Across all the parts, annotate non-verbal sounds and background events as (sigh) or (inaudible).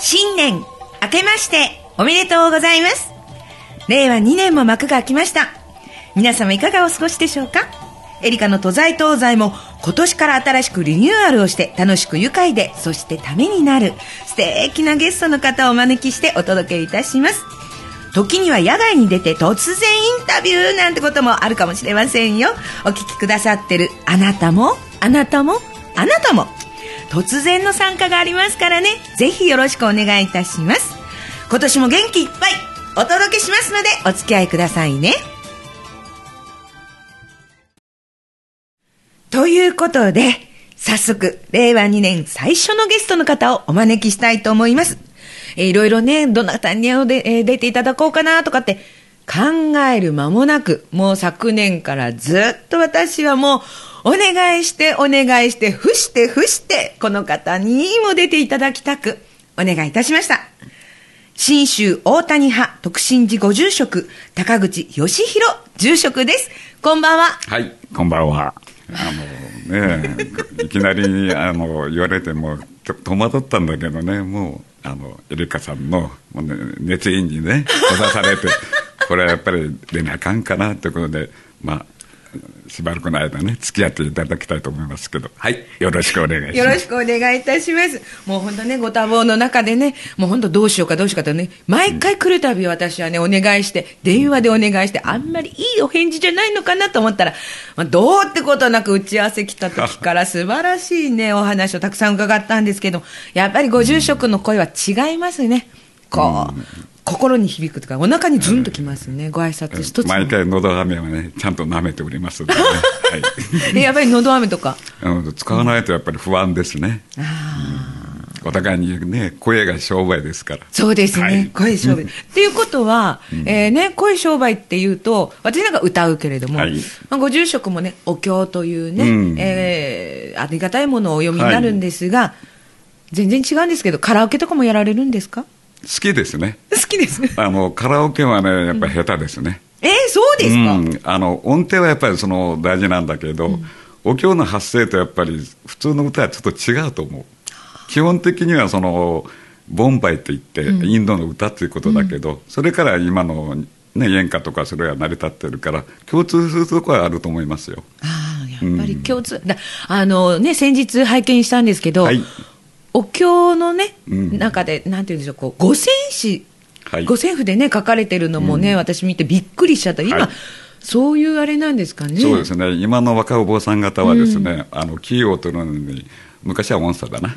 新年明けましておめでとうございます。令和2年も幕が開きました。皆様いかがお過ごしでしょうか？エリカの都在東西も今年から新しくリニューアルをして楽しく愉快でそしてためになる素敵なゲストの方をお招きしてお届けいたします。時には野外に出て突然インタビューなんてこともあるかもしれませんよ。お聞きくださってるあなたもあなたもあなたも突然の参加がありますからね。ぜひよろしくお願いいたします。今年も元気いっぱいお届けしますのでお付き合いくださいね。ということで早速令和2年最初のゲストの方をお招きしたいと思います。えーいろいろねどなたに、え出ていただこうかなとかって考える間もなくもう昨年からずっと私はもうお願いしてお願いして伏して伏してこの方にも出ていただきたくお願いいたしました。信州大谷派特進寺ご住職高口義弘住職です。こんばんは。はい、こんばんは。あのね、いきなりあの言われても戸惑ったんだけどね、もうあのエリカさんの、熱意にね、閉ざされて、これはやっぱり出なあかんかなということで、まあ。しばらくの間ね、付き合っていただきたいと思いますけど、はい、よろしくお願いします。よろしくお願いいたします。もう本当ね、ご多忙の中でね、もう本当どうしようかどうしようかとね、毎回来るたび私はね、お願いして、電話でお願いして、あんまりいいお返事じゃないのかなと思ったら、まあ、どうってことなく打ち合わせ来た時から素晴らしいね、お話をたくさん伺ったんですけど、やっぱりご住職の声は違いますね。こう、心に響くとか、お腹にズンときますね、ご挨拶一つも。毎回、のど飴はね、ちゃんと舐めておりますのでね、(laughs) はい。えやっぱりのど飴とか？使わないとやっぱり不安ですね。お互いにね、声が商売ですから。そうですね、はい。声商売。っていうことは、えーね、声商売っていうと、私なんか歌うけれども、はい。まあ、ご住職もね、お経というね、うん。えーありがたいものをお読みになるんですが、全然違うんですけど、カラオケとかもやられるんですか？好きですね。好きです。あの、カラオケはね、やっぱり下手ですね。えー、そうですか、うん、あの音程はやっぱりその大事なんだけど、お経の発声とやっぱり普通の歌はちょっと違うと思う。基本的にはそのボンバイといって、インドの歌ということだけど、それから今の、ね、演歌とかそれは成り立ってるから共通するところはあると思いますよ。ああ、やっぱり共通、だあのね、先日拝見したんですけど、はいお経のね、うん。中で、なんていうんでしょう、こう、五線紙、はい。五線譜でね、書かれてるのもね、私見てびっくりしちゃった。今、はい。そういうあれなんですかね。そうですね。今の若いお坊さん方はですね、あのキーを取るのに昔は音差だな、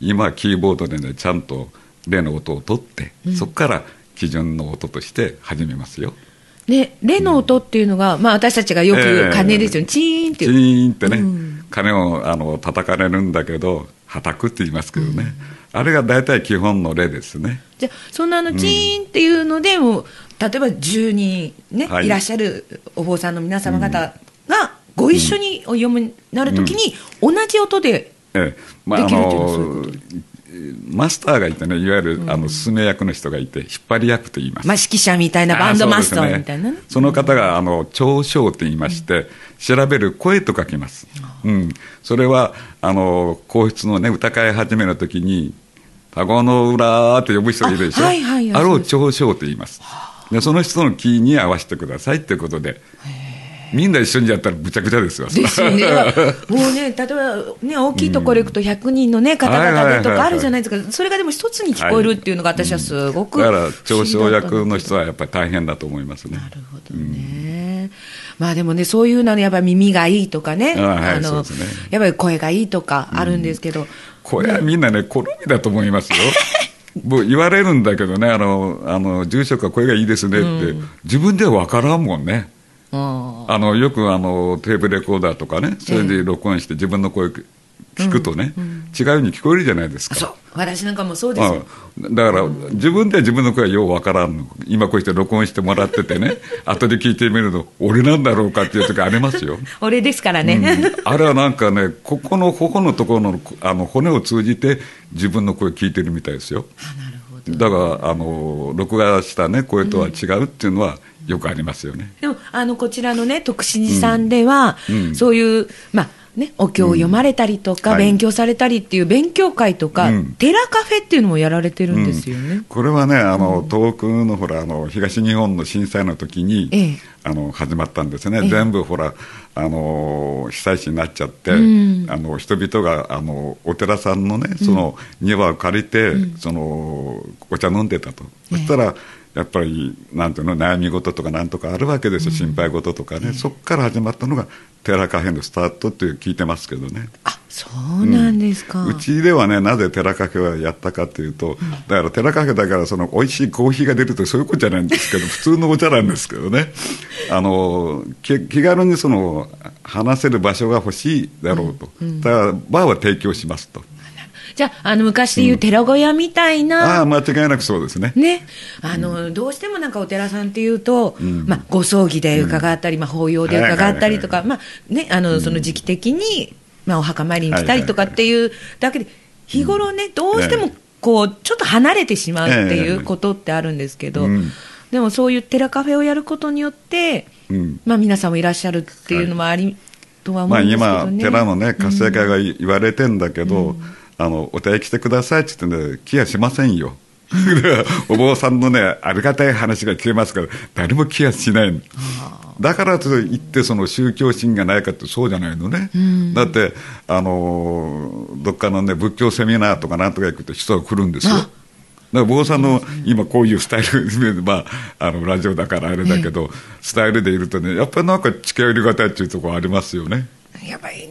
今はキーボードでねちゃんと例の音を取って、そこから基準の音として始めますよ。ね、レの音っていうのが、まあ私たちがよく鐘ですよね。チーンってチいう。ーンってね、鐘をあの叩かれるんだけど、はたくって言いますけどね、あれが大体基本の例ですね。じゃあそんなあのチーンっていうので、もう例えば10人ね、はい。い、らっしゃるお坊さんの皆様方がご一緒にお読むになるときに、同じ音で、できるっていうマスターがいてね、いわゆる、あの進め役の人がいて、引っ張り役と言います。まあ、指揮者みたいなバンドマスターみたいなね。その方があの長唱って言いまして、調べる声と書きます、うん、それはあの皇室の、ね、歌会始めの時に「田子の浦」って呼ぶ人がいるでしょ？あはいはいはい。あれを長唱と言います。でその人のキーに合わせてくださいっていうことでみんな一緒にやったらぐちゃぐちゃですよですよね。(laughs) もうね、例えばね、大きいところ行くと100人のね、方々でとかあるじゃないですか。それがでも一つに聞こえるっていうのが私はすごく。だから長唱役の人人はやっぱり大変だと思いますねなるほどね。まあでもね、そういうのはやっぱ耳がいいとかね。あはいの、やっぱり声がいいとかあるんですけど。これはみんなね、好みだと思いますよ。(laughs) もう言われるんだけどね、あの、あの住職は声がいいですねって、自分では分からんもんね。ああのよくあのテープレコーダーとかね、それで録音して自分の声消聞くとね、違うように聞こえるじゃないですか。そう。私なんかもそうですよ。うんだから、自分では自分の声はようわからんの。今こうして録音してもらっててね、(laughs) 後で聞いてみると、俺なんだろうかっていう時ありますよ。(laughs) 俺ですからね、うん。あれはなんかね、ここの頬のところのあの骨を通じて自分の声聞いてるみたいですよ。なるほど。だから、あの、録画したね、声とは違うっていうのはよくありますよね。でもあのこちらのね徳志寺さんでは、うん。そういうまあね、お経を読まれたりとか、うんはい。勉強されたりっていう勉強会とか、うん。寺カフェっていうのもやられてるんですよね。これはね、あの、東北のほら、あの、東日本の震災の時に、ええ。あの、始まったんですね。ええ。全部ほら、あの、被災地になっちゃって、うん。あの、人々が、あの、お寺さんのね、その、庭を借りて、その、お茶飲んでたと。そしたら、やっぱり、なんていうの、悩み事とかなんとかあるわけですよ、心配事とかね。そこから始まったのが、寺カフェのスタートっていう聞いてますけどね。あそうなんですか。うちではね、なぜ寺カフェをやったかというと、だから寺カフェだから、その美味しいコーヒーが出るとそういうことじゃないんですけど、(laughs) 普通のお茶なんですけどね、あの気気軽にその話せる場所が欲しいだろうと、だからバーは提供しますと、じゃあ、あの昔でいう寺小屋みたいな、ああ、間違いなくそうですね。ね、あのどうしてもなんかお寺さんっていうと、まあ、ご葬儀で伺ったり、まあ、法要で伺ったりとか、まあね、あのその時期的に、まあ、お墓参りに来たりとかっていうだけで、日頃ね、どうしてもこうちょっと離れてしまうっていうことってあるんですけど、うん。でもそういう寺カフェをやることによって、うん。まあ、皆さんもいらっしゃるっていうのもあり、とは思まあ、うんですけど今、ね。寺のね、活性化が言われてんだけど、あのお寺来てくださいって言ってね、来やしませんよ。(laughs) お坊さんのね、ありがたい話が聞けますから、誰も来やしないの。だからといって、その宗教心がないかって、そうじゃないのね。だって、あのーどっかのね、仏教セミナーとかなんとか行くと人が来るんですよ。だあから坊さんの今こういうスタイル、(laughs) まあ、あのラジオだからあれだけど、スタイルでいるとね、やっぱりなんか近寄りがたいっていうところありますよね。やっぱり、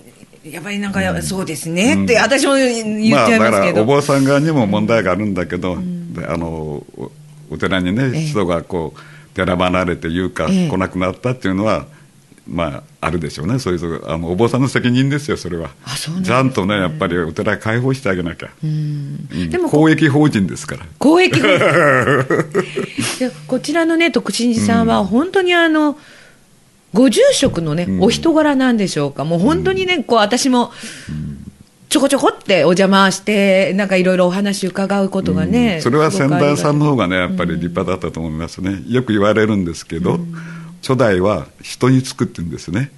やっぱりなんか、そうですね。って、私も言っちゃいまあ、だからおますけど。坊さん側にも問題があるんだけど、であのおお寺にね、ええ。人がこう寺離れていうか、ええ。来なくなったっていうのは、まあ、あるでしょうね、そういうあのお坊さんの責任ですよ、それは。あそうなんですちゃんとね、やっぱりお寺開放してあげなきゃ。うん。でも公益法人ですから。公益法で (laughs) こちらのね徳信寺さんは本当にあの、ご住職のね、うん。お人柄なんでしょうか。もう本当にねこう私もちょこちょこってお邪魔してなんかいろいろお話伺うことがね、それは先代さんのの方がね、やっぱり立派だったと思いますね。よく言われるんですけど、初代は人につくって言うんですね。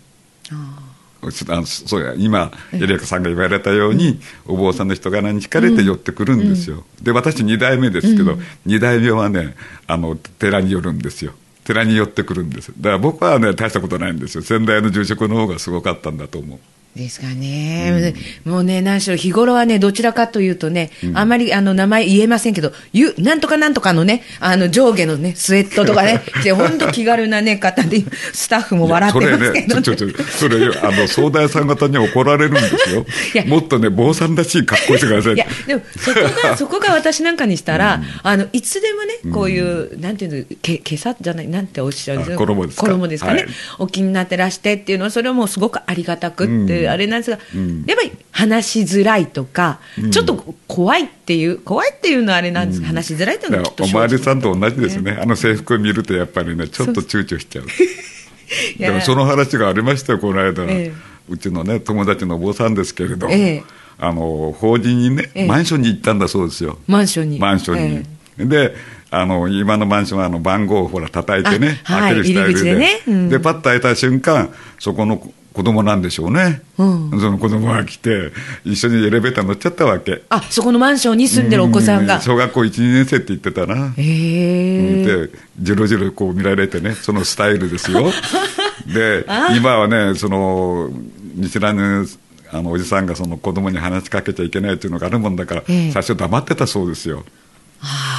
あのそうや今、エリアカさんが言われたように、お坊さんの人柄に惹かれて寄ってくるんですよ、で私、2代目ですけど、2代目はねあの、寺に寄るんですよ、寺に寄ってくるんです、だから僕はね、大したことないんですよ、先代の住職の方がすごかったんだと思う。ですかね、もうね、何しろ日頃はね、どちらかというとね、あん。まりあの名前言えませんけど、ゆなんとかなんとかのね、あの上下のね、スウェットとかね、で本当気軽なね、方で、スタッフも笑ってますけど、ね、それね、ちょちょそれあの (laughs) 総大さん方に怒られるんですよ。いや、もっとね、坊さんらしい格好してください。いや、でも、そこが、(laughs) そこが私なんかにしたら、あの、いつでもね、こういう、なんていうの、け、けさじゃない、なんておっしゃるんですか。衣ですかね、はい。お気になってらしてっていうのは、それはもうすごくありがたくって、うん。あれなんですが、ん。やっぱり話しづらいとか、ちょっと怖いっていう、怖いっていうのはあれなんですが、話しづらいっていうのはきっとお正直。巡りさんと同じですね、あの制服を見るとやっぱりね、ちょっと躊躇しちゃう。(laughs) でもその話がありましたよ、この間、ええ。うちのね、友達のお坊さんですけれど、ええ。あの法人にね、ええ。マンションに行ったんだそうですよ、マンションに。マンションに。え。であの今のマンションはあの番号をほら叩いてね、あはい開けるスタイル入り口でねうんでパッと開いた瞬間、そこの子供なんでしょうね、うんその子供が来て、一緒にエレベーター乗っちゃったわけ。あ、そこのマンションに住んでるお子さんがう。小学校1、2年生って言ってたな。へえ。で、じろじろこう見られてね、そのスタイルですよ。(laughs) で、今はね、その、見知らぬ、あの、おじさんがその子供に話しかけちゃいけないっていうのがあるもんだから、ええ最初黙ってたそうですよ。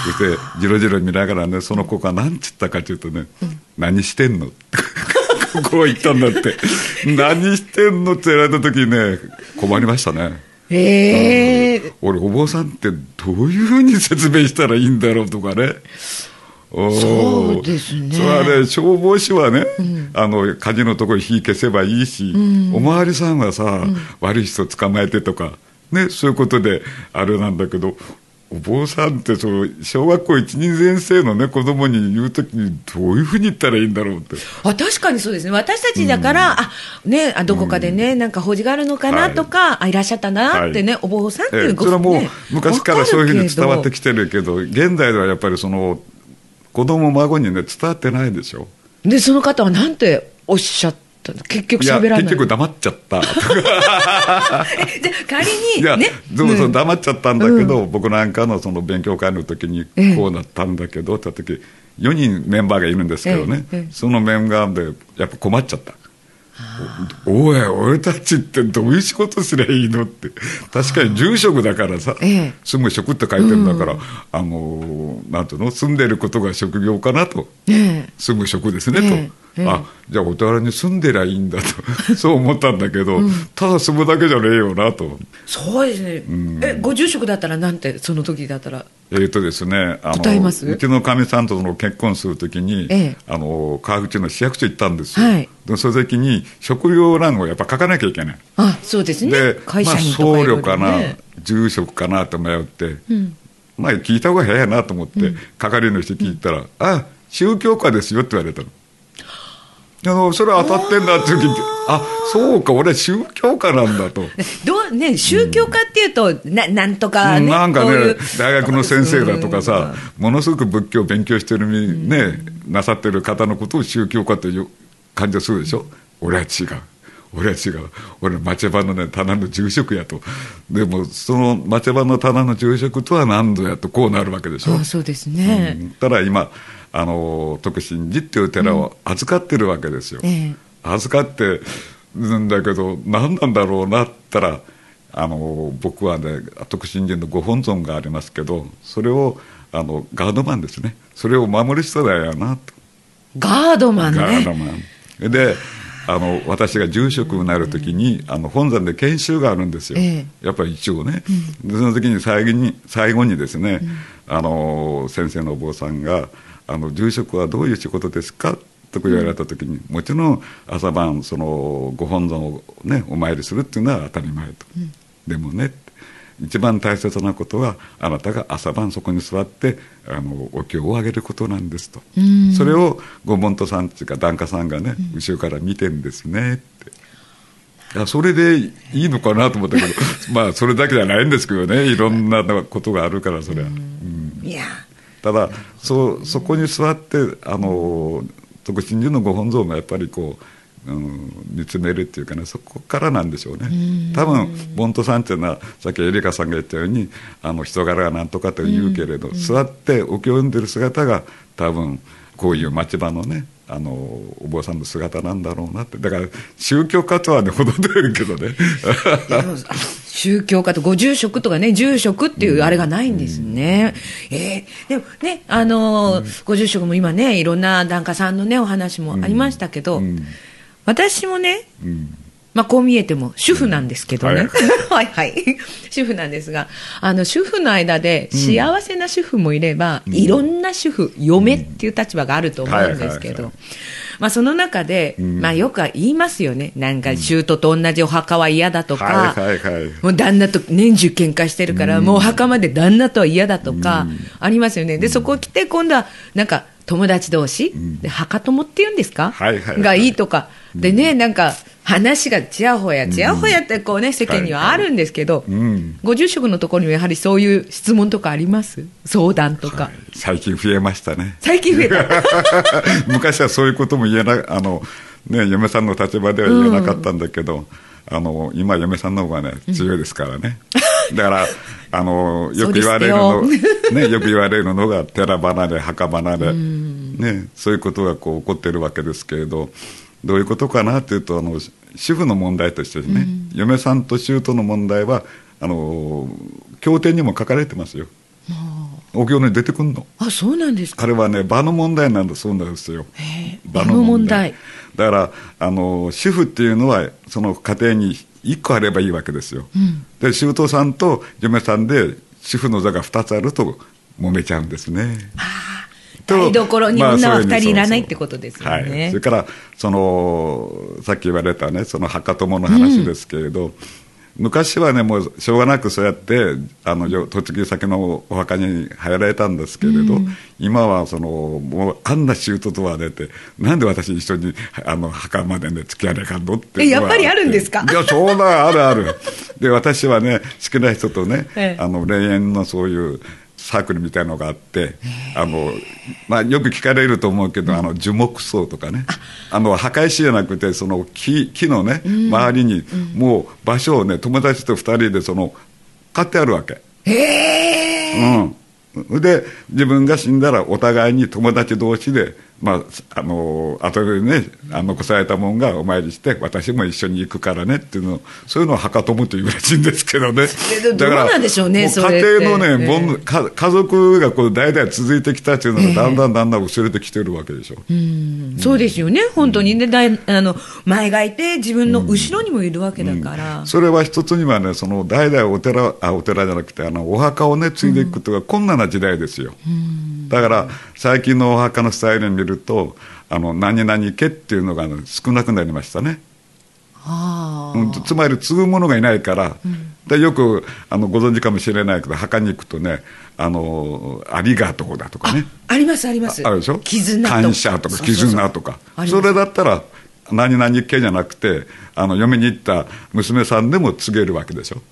そして、じろじろ見ながらね、その子が何つったかというとね、何してんの？(laughs) こう言ったんだって。何してんのって言われた時にね、困りましたね。へえ。俺、お坊さんってどういうふうに説明したらいいんだろうとかね。そうですねそれはね消防士はね、あの火事のところに火消せばいいし、おまわりさんはさ、悪い人捕まえてとかねそういうことであれなんだけどお坊さんってその小学校1、2年生のね子供に言うときにどういうふうに言ったらいいんだろうって。あ確かにそうですね、私たちだから、あね、あどこかでね、なんか法事があるのかなとか、あいらっしゃったなってね、お坊さんっていうごええそれはもうね昔からそういうふうに伝わってききてるけど現代ではやっぱりその子供孫にね伝わってないでしょ。で、その方はなんておっしゃったの結局いや喋らない。結局黙っちゃった。(laughs) えじゃあ仮いや、に、ね。そうそううん黙っちゃったんだけど、僕なんかのその勉強会の時にええ。こうなったんだけどって言った時4人メンバーがいるんですけどね、ええええ。そのメンバーでやっぱ困っちゃった。おい、俺たちってどういう仕事すりゃいいのって、確かに住職だからさ、ええ。住む職って書いてるんだから、あのなんていうの、住んでることが職業かなと、ねえ。住む職ですねと、あじゃあお互いに住んでりゃいいんだと、(laughs) そう思ったんだけど、ただ住むだけじゃねえよなと。そうですね。え、ご住職だったらなんて、その時だったら？えーとですね、あ答えます？うちのかみさんとその結婚するときに、ええあの川口の市役所行ったんですよ、はいでその時に食料欄をやっぱ書かなきゃいけない、あ、そうですねで。会社員とまあ、僧侶かな、ね。住職かなと迷って、うん。まあ、聞いた方が早いなと思って、係の人聞いたら、あ宗教家ですよって言われたの。あのそれ当たってんだって時にあそうか俺宗教家なんだと。どうね、宗教家っていうと、ななんとかね、なんかね大学の先生だとかさ、ものすごく仏教を勉強してるにね、なさってる方のことを宗教家という感じがするでしょ？俺は違う。俺は違う。俺は町場のね棚の住職やと。でもその町場の棚の住職とは何ぞやとこうなるわけでしょ？あそうですね。うん。ただ今あの徳心寺っていう寺を預かってるわけですよ、ええ。預かってるんだけど何なんだろうなったらあの僕はね徳心寺のご本尊がありますけどそれをあのガードマンですね。それを守る人だよなと。ガードマンガードね。マン。であの私が住職になる時に、あの本山で研修があるんですよ、えやっぱり一応ね、でその時に最後に最後にですね、あの先生のお坊さんがあの住職はどういう仕事ですか？と言われた時に、もちろん朝晩そのご本尊を、ね、お参りするっていうのは当たり前と、でもね一番大切なことはあなたが朝晩そこに座ってあのお経をあげることなんですと、それをご門徒さんっていうか檀家さんがね、後ろから見てんですねって。いやそれでいいのかなと思ったけど (laughs) まあそれだけじゃないんですけどねいろんなことがあるからそれは、うん。いや、ただそそこに座ってあの徳心寺のご本尊がやっぱりこう、うん、見つめるっていうかねそこからなんでしょうね。多分ボントさんっていうのはさっきエリカさんが言ったようにあの人柄がなんとかと言うけれど、座ってお経を読んでる姿が多分こういう町場のねあのお坊さんの姿なんだろうなって。だから宗教家とはね程遠いけどね。宗教家とご住職とかね、住職っていうあれがないんですね。えーでもね、あのーご住職も今ね、いろんな檀家さんのね、お話もありましたけど、うん。私もね、うんまあ、こう見えても主婦なんですけどね、うん。(laughs) はい、はい。主婦なんですがあの主婦の間で幸せな主婦もいれば、いろんな主婦嫁っていう立場があると思うんですけど、まあ、その中で、ん。まあ、よくは言いますよね。なんか姑と同じお墓は嫌だとか、はいはいはいもう旦那と年中喧嘩してるから、もうお墓まで旦那とは嫌だとか、ありますよね。で、そこ来て、今度は、なんか、友達同士、で墓友っていうんですか、はいはいはい。がいいとか、でね、なんか、話がちやほや、ちやほやってこうね、世間にはあるんですけど、うん。ご住職のところにはやはりそういう質問とかあります？相談とか。最近増えましたね。最近増えた？(laughs) 昔はそういうことも言えなあの、ね、嫁さんの立場では言えなかったんだけど、あの今嫁さんの方がね強いですからね、だから (laughs) あのよく言われるの、ね、よく言われるのが寺離れ墓離れ、ね、そういうことがこう起こってるわけですけれどどういうことかなっていうとあの主婦の問題としてね、嫁さんと姑の問題はあの経典にも書かれてますよ。お経に出てくんの。あ、そうなんですか。あれはね場の問題なんだそうなんですよ。場の問題。だからあの主婦っていうのはその家庭に1個あればいいわけですよ、で姑さんと嫁さんで主婦の座が2つあると揉めちゃうんですね台所にまあ女は二人いらないってことですよはい、ねそれ。からそのさっき言われたねその墓友の話ですけれど、昔はねもうしょうがなくそうやってあのよ嫁ぎ先のお墓に入られたんですけれど、今はそのもうあんな舅とは出てなんで私一緒にあの墓までね付き合わなかんのってやっぱりあるんですか？いやそうだあるある。で私はね好きな人とね、ええ。あの霊園のそういうサークルみたいのがあってあの、まあ、よく聞かれると思うけど、あの樹木葬とかね。あ。の墓石じゃなくてその木木のね、周りにもう場所をね友達と2人でその買ってあるわけ。うん、で自分が死んだらお互いに友達同士で、まあ、あの後でねあ残されたもんがお参りして私も一緒に行くからねっていうのをそういうのを墓友というらしいんですけどね。でどうなんでしょうね家庭のね、ええ。ボンか家族がこう代々続いてきたっていうのがだんだんだんだん薄れてきてるわけでしょ、そうですよね、本当にね、だいあの前がいて、自分の後ろにもいるわけだから、それは一つにはねその代々お寺あお寺じゃなくてあのお墓をね継いでいくというか、困難な時代ですよ、だから最近のお墓のスタイルを見るとあの何々家っていうのが、ね、少なくなりましたね。あうんつまり継ぐ者がいないから、でよくあのご存知かもしれないけど墓に行くとねあのありがとうだとかね。あります、あります、あるでしょ？絆と感謝とか絆とか。それだったら何々家じゃなくてあの嫁に行った娘さんでも告げるわけでしょ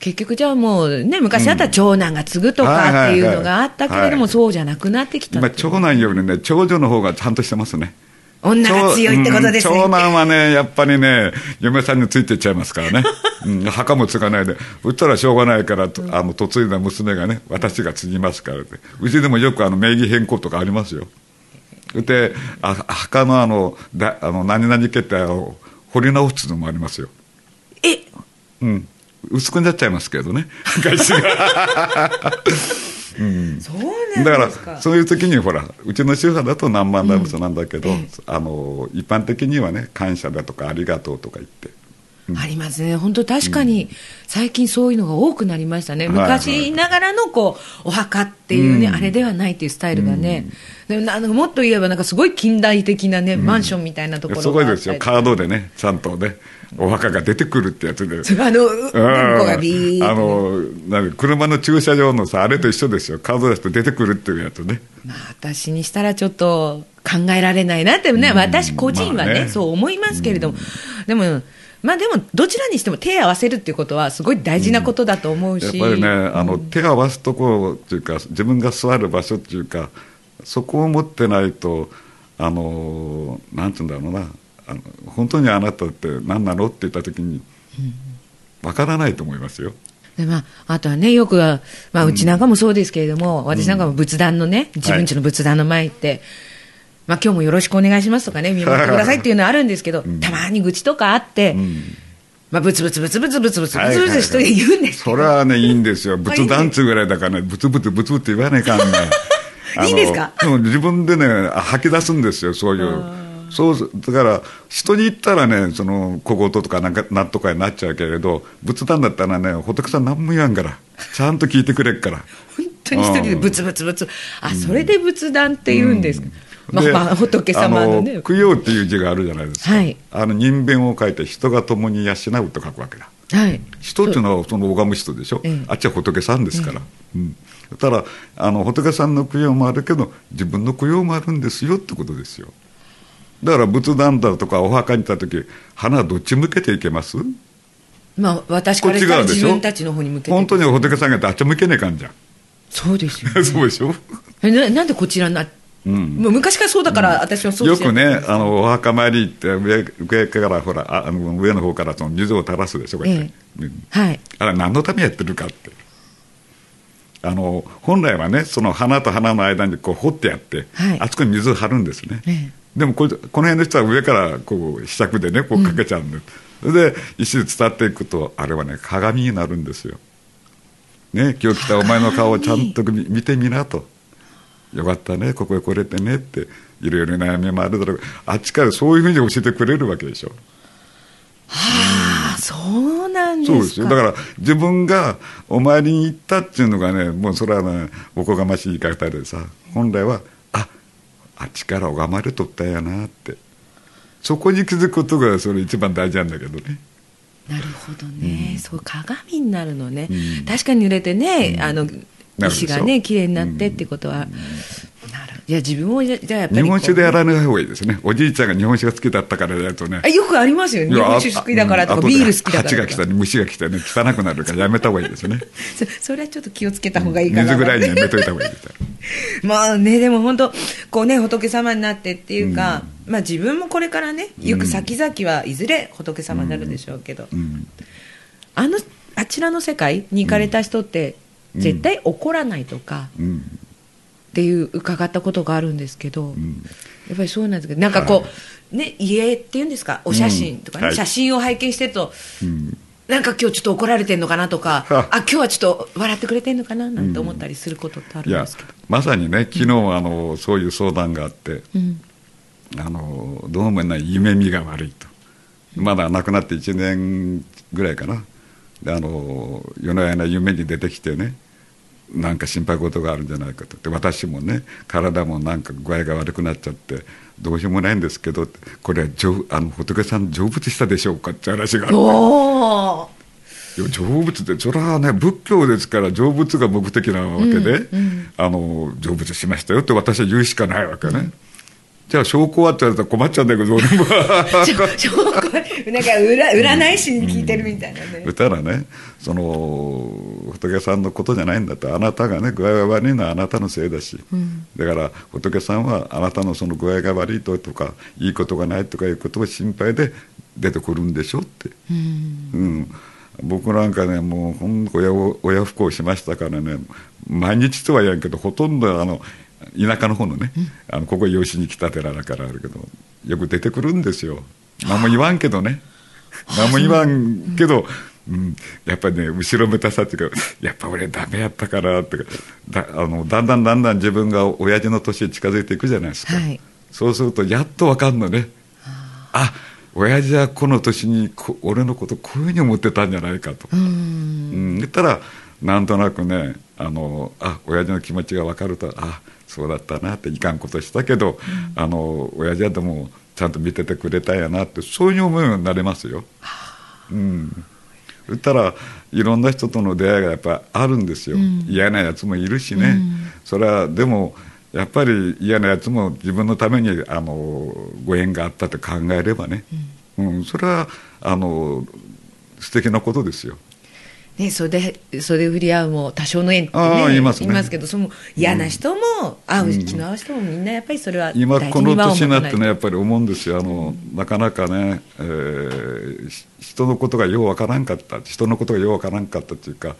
結局、じゃあもうね、昔だったら長男が継ぐとかっていうのがあったけれども、はいそうじゃなくなってきた今長男よりね長女の方がちゃんとしてますね。女が強いってことですね。長うん長男はねやっぱりね嫁さんについていっちゃいますからね、(laughs) うん、墓も継がないで。うったらしょうがないからとあの嫁いだ娘がね私が継ぎますからって。うちでもよくあの名義変更とかありますよ。であ墓のあのだあの何々家ってあの掘り直すのもありますよ。え？うん薄くなっちゃいますけどね。外資が。そうだからそういう時にほらうちの宗派だと何万ダブスなんだけど、あの一般的にはね感謝だとかありがとうとか言ってありますね、本当、確かに最近そういうのが多くなりましたね、昔ながらのこうお墓っていうね、うん。あれではないっていうスタイルがね、でもなんかもっと言えば、なんかすごい近代的なね、マンションみたいなところすごいですよ。カードでねちゃんとねお墓が出てくるってやつで。あの、あのなんか車の駐車場のさあれと一緒ですよ。カード出して出てくるっていうやつね。まあ、私にしたらちょっと考えられないなってね、私個人はねそう思いますけれども、でも、まあでも、どちらにしても手を合わせるっていうことは、すごい大事なことだと思うし、やっぱりね、あの手を合わすところっていうか自分が座る場所っていうかそこを持ってないとあのなんて言うんだろうなあの本当にあなたって何なのって言った時にわからないと思いますよ。でまあ、あとはね、よくは、まあ、うちなんかもそうですけれども、私なんかも仏壇のね、自分家の仏壇の前行って、まあ今日もよろしくお願いしますとかね、見守ってくださいっていうのはあるんですけど、(laughs) たまに愚痴とかあって、まあ、ブツブツブツブツブツブツブツブツ一人で言うんですけど、それはねいいんですよこれいい仏壇つうぐらいだからねブツブツブツって言わないかんねいいんですかでも自分でねあ吐き出すんですよそういうそうだから人に言ったらねその小言とかなんかなんとかになっちゃうけれど仏壇だったらね仏さん何も言わんからちゃんと聞いてくれっから本当に一人でブツブツブツ、あ、それで仏壇って言うんですか。まあでまあ、仏様のね。あ供養っていう字があるじゃないですか、はい。あの人弁を書いて人が共に養うと書くわけだ。はい。人っていうのはその拝む人でしょ、ええ。あっちは仏さんですから、うん、ただあの仏さんの供養もあるけど自分の供養もあるんですよってことですよ。だから仏壇だとかお墓に行った時花はどっち向けていけます？まあ、私からしたら自分たちの方に向けて。本当に仏さんがあっち向けねえかんじゃん。そうですよ、ね。(laughs) そうでしょ、えななんでこちらな、うん、もう昔からそうだから、私はそうよ。くねあのお墓参り行って上上からほらああの上の方からその水を垂らすでしょこうやはい。あれ何のためやってるかって。あの本来はねその花と花の間にこう掘ってやって、はい。あそこに水を張るんですね、えでもこれこの辺の人は上からこうひしゃくでねこうかけちゃうんで、それで石で伝っていくとあれはね鏡になるんですよ、ね、今日来たお前の顔をちゃんと見見てみなとよかったねここへ来れてねっていろいろ悩みもあるだろう。あっちからそういうふうに教えてくれるわけでしょ。ああ、そうなんですか。そうですよ。だから自分がお参りに行ったっていうのがねもうそれはねおこがましい言い方でさ本来はああっちから拝まれとったんやなって。そこに気づくことがそれ一番大事なんだけどね。なるほどね、うん。そう鏡になるのね、うん。確かに濡れてね、あの石がね綺麗になってってことは、なるいや自分もじゃやっぱり日本酒でやこらない方がいいですね。おじいちゃんが日本酒が好きだったからやるとね。よくありますよね。日本酒好きだからとかビール好きだから蜂が来たり虫が来てね。汚くなるからやめた方がいいですね。そ (laughs) それはちょっと気をつけた方がいいかな、水ぐらいにやめといた方がいいですよ。(laughs) まあね、でも本当、こうね、仏様になってっていうか、まあ自分もこれからね、行く先々はいずれ仏様になるでしょうけど、うん。あの、あちらの世界に行かれた人って、絶対怒らないとかうん。っていう伺ったことがあるんですけど、ん。やっぱりそうなんですけど、なんかこう、ね、家っていうんですか、お写真とかね、はい。写真を拝見してると、うん。なんか今日ちょっと怒られてんのかなとか、(laughs) は。あ今日はちょっと笑ってくれてんのかな？なんて思ったりすることってあるんですけど。まさにね昨日あのそういう相談があってうん。あのどうもね夢見が悪いと。まだ亡くなって1年ぐらいかな。であの夜な夜な夢に出てきてねなんか心配事があるんじゃないかと。で私もね体もなんか具合が悪くなっちゃってどうしようもないんですけどこれは成あの仏さん成仏したでしょうかって話があって。いや成仏ってそれはね仏教ですから成仏が目的なわけで、あの成仏しましたよって私は言うしかないわけね、じゃあ証拠はって言われたら困っちゃうんだけど俺も。ちょちょこれなんか占占い師に聞いてるみたいなね、そしたらねその仏さんのことじゃないんだとあなたがね具合が悪いのはあなたのせいだし、だから仏さんはあなたのその具合が悪いととかいいことがないとかいうことを心配で出てくるんでしょって、うん。僕なんかねもうほんと親を親不孝しましたからね。毎日とは言わんけどほとんどあの田舎の方のね、あのここ養子に来た寺だからあるけどよく出てくるんですよ。何も言わんけどね。何も言わんけど、うん、やっぱりね後ろめたさっていうかやっぱ俺ダメやったからって。かだあのだんだんだんだん自分が親父の年に近づいていくじゃないですか、はい。そうするとやっと分かんのね。あ親父はこの年にこ俺のことこういうふうに思ってたんじゃないかと、うん。うん、言ったらなんとなくねあのあ親父の気持ちが分かるとあそうだったなっていかんことしたけど、あの親父はでもちゃんと見ててくれたんやなってそういう思いになれますよ。うん。言ったらいろんな人との出会いがやっぱあるんですよ、嫌なやつもいるしね、それはでもやっぱり嫌なやつも自分のためにあのご縁があったと考えればね、うん。それはあの素敵なことですよ。ね、袖袖振り合うも多少の縁って、ね、ああ言いますね。けどその嫌な人も、会う気の合う人もみんなやっぱりそれは今この年になってねやねっぱり思うんですよ。あの、なかなかね、えーし人のことがようわからんかった。人のことがようわからんかったっていうか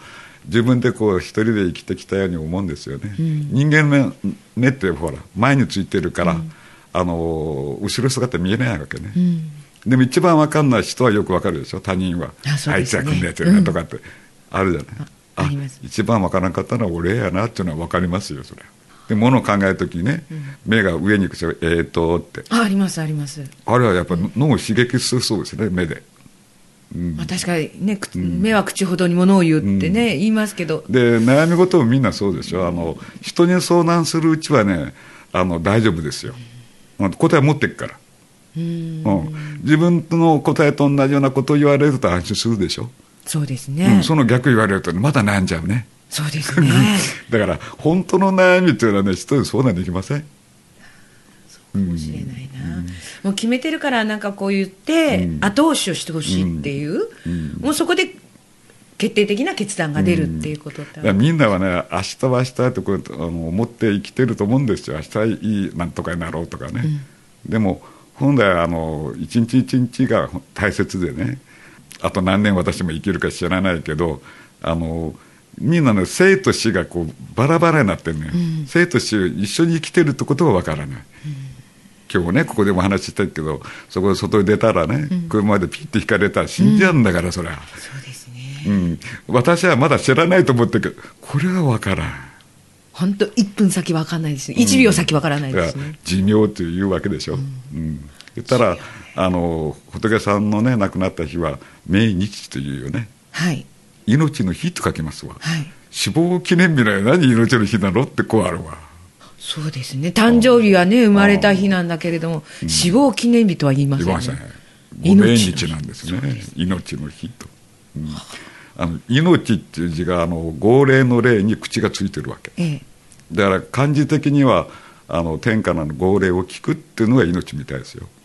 自分でこう一人で生きてきたように思うんですよね、人間の目ってほら前についてるから、あの後ろ姿見えないわけね、でも一番わかんない人はよくわかるでしょ。他人は。ね。いつはこんなやつやなとかって、あるじゃない。ああります。一番わからんかったのは俺やなっていうのはわかりますよそれ。で物を考えるときにね、目が上に行くとえーとって。あありますあります、あれはやっぱ脳を刺激するそうですね目で。まあ、確かにね、く目は口ほどにものを言うってね、言いますけど。で悩み事もみんなそうでしょあの人に相談するうちはねあの大丈夫ですよ。うん答え持ってっから。うん。うん、自分の答えと同じようなことを言われると安心するでしょ、そうですうね、ん、その逆言われるとまだ悩んじゃうね。そうですね。(laughs) だから本当の悩みっていうのはね人に相談できません。かもしれないな、もう決めてるからなんかこう言って、うん。後押しをしてほしいっていう、もうそこで決定的な決断が出るっていうことだみんなはね明日は明日ってこうあの思って生きてると思うんですよ。明日いいなんとかになろうとかね、でも本来あの一日一日が大切でねあと何年私も生きるか知らないけどあのみんなの生と死がこうバラバラになってるね、生と死を一緒に生きてるってことがわからない、今日ねここでも話したけどそこで外に出たらね、車でピッて引かれたら死んじゃうんだから、そりゃ。そうですね。うん、私はまだ知らないと思ってるけどこれは分からん。本当1分先わかんないですね。1秒先わからないですね、寿命というわけでしょ、うん。言ったらあの仏さんのね亡くなった日は命日というよね。はい。命の日と書きますわ、はい。死亡記念日なよ何命の日なの？ってこうあるわ。そうですね。誕生日はね生まれた日なんだけれども、死亡記念日とは言いませんね。言いません。ご命日なんですね。命。の日と、うん。あの命っていう字があの号令の令に口がついてるわけ、ええ。だから漢字的にはあの天からの号令を聞くっていうのが命みたいですよ、うん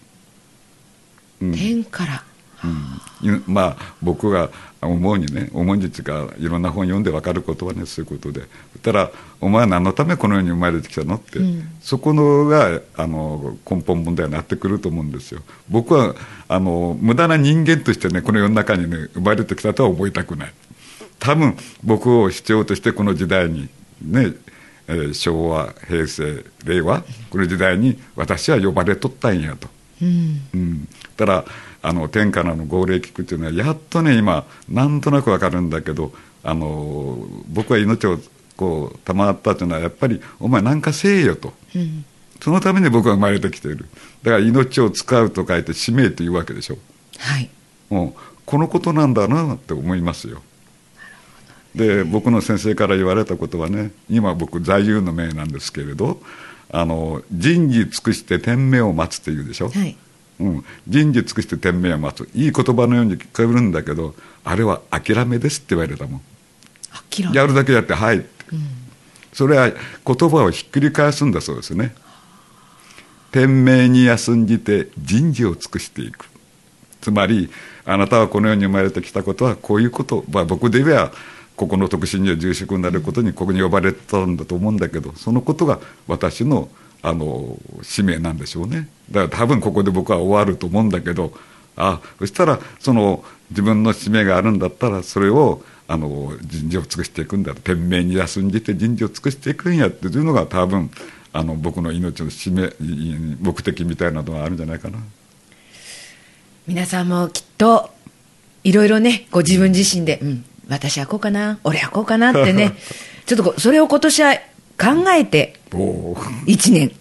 天から。うん。いまあ僕が思うにね思うにっていうかいろんな本読んで分かることはねそういうことで。そしたら「お前は何のためこの世に生まれてきたの?」って、そこのがあの根本問題になってくると思うんですよ。僕はあの無駄な人間としてねこの世の中にね生まれてきたとは覚えたくない。多分僕を必要としてこの時代にねえー昭和平成令和この時代に私は呼ばれとったんやと。うん、ただあの天からの号令聞くっていうのはやっとね今なんとなくわかるんだけどあの僕は命をこう賜ったというのはやっぱりお前なんかせえよと、そのために僕は生まれてきている。だから命を使うと書いて使命というわけでしょ。はい。もうこのことなんだなって思いますよ。で僕の先生から言われたことはね今僕座右の銘なんですけれどあの人事尽くして天命を待つっていうでしょ、はい。うん、人事尽くして天命を待つ。いい言葉のように聞こえるんだけどあれは諦めですって言われたもん。諦め。やるだけやってはい。って、それは言葉をひっくり返すんだそうですね。天命に休んじて人事を尽くしていく。つまりあなたはこの世に生まれてきたことはこういうこと、まあ、僕で言えばここの特進に住職になることにここに呼ばれたんだと思うんだけどそのことが私のあの使命なんでしょうね。だから多分ここで僕は終わると思うんだけどあそしたらその自分の使命があるんだったらそれをあの人事を尽くしていくんだ。天命に休んじて人事を尽くしていくんやっていうのが多分あの僕の命の使命目的みたいなのがあるんじゃないかな。皆さんもきっといろいろねご自分自身で、うん、私はこうかな俺はこうかなってね (laughs) ちょっとそれを今年は考えておー1年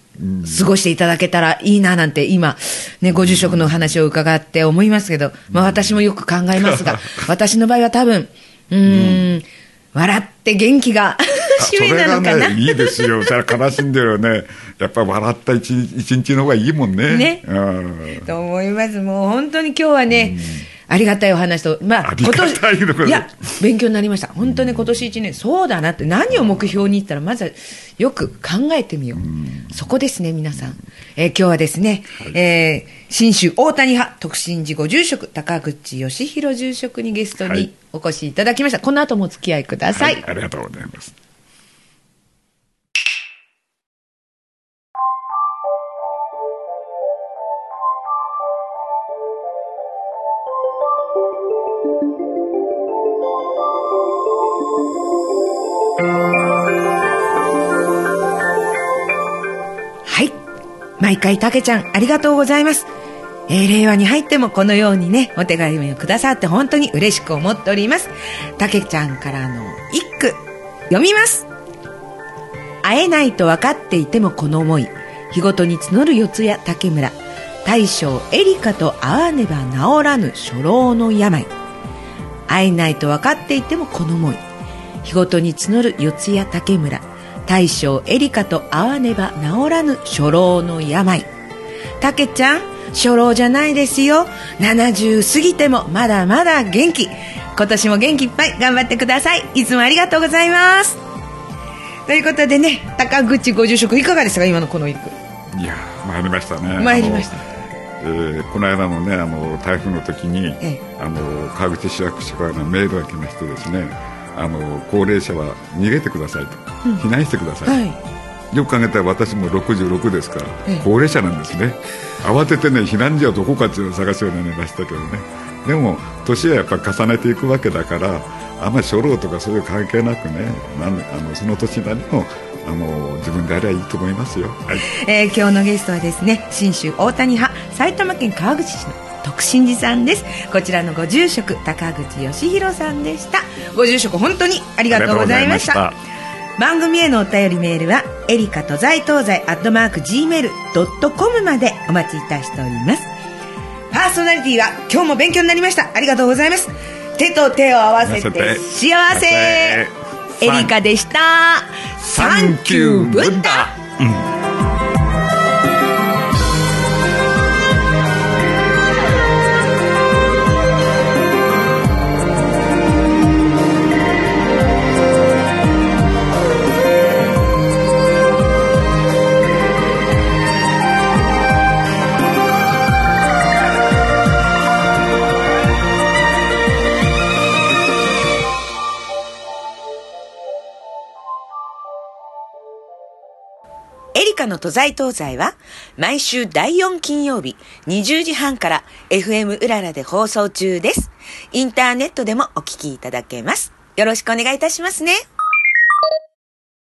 過ごしていただけたらいいななんて今、ね、ご住職の話を伺って思いますけど、まあ私もよく考えますが、私の場合は多分、うーん、笑って元気が使命 (laughs) なのかな？ね、いいですよ。それは悲しんでるよね。やっぱ笑った一日の方がいいもんね。ねうんと思います。もう本当に今日はね、ありがたいお話と、まあ、ありがたいや、勉強になりました。本当に今年一年、そうだなって、何を目標に言ったら、まずはよく考えてみよう。そこですね、皆さん。えー今日はですね、えー新州大谷派特進寺ご住職、高口義弘住職にゲストにはいお越しいただきました。この後もお付き合いください。はいありがとうございます。毎回、たけちゃん、ありがとうございます。えー令和に入ってもこのようにね、お手紙をくださって本当に嬉しく思っております。たけちゃんからの一句、読みます。会えないと分かっていてもこの思い、日ごとに募る四谷竹村、大将エリカと会わねば治らぬ初老の病。会えないと分かっていてもこの思い日ごとに募る四谷竹村大将エリカと会わねば治らぬ初老の病。たけちゃん初老じゃないですよ。70過ぎてもまだまだ元気。今年も元気いっぱい頑張ってください。いつもありがとうございます。ということでね高口ご住職いかがですか？今のこの一句。いやー参りましたね。参りました。えーこの間のねあの台風の時に、ええ。あの川口市役所からのメールが来ましてですねあの高齢者は逃げてくださいと、避難してください、はい。よく考えたら私も66ですから、ええ。高齢者なんですね。慌ててね避難所はどこかっていうのを探すようになりましたけどね。でも年はやっぱ重ねていくわけだからあんまり初老とかそういう関係なくねなんあのその年なりのあの自分であればいいと思いますよ、はい、えー今日のゲストはですね信州大谷派埼玉県川口市の徳信寺さんです。こちらのご住職高口義弘さんでした。ご住職本当にありがとうございました。番組へのお便りメールはエリカと在東西アットマーク Gmail.com までお待ちいたしております。パーソナリティは今日も勉強になりました。ありがとうございます。手と手を合わせて合わせて幸せ。エリカでしたサンキューブッダ。エリの都在東西は毎週第4金曜日20時半から FM うららで放送中です。インターネットでもお聞きいただけます。よろしくお願いいたしますね。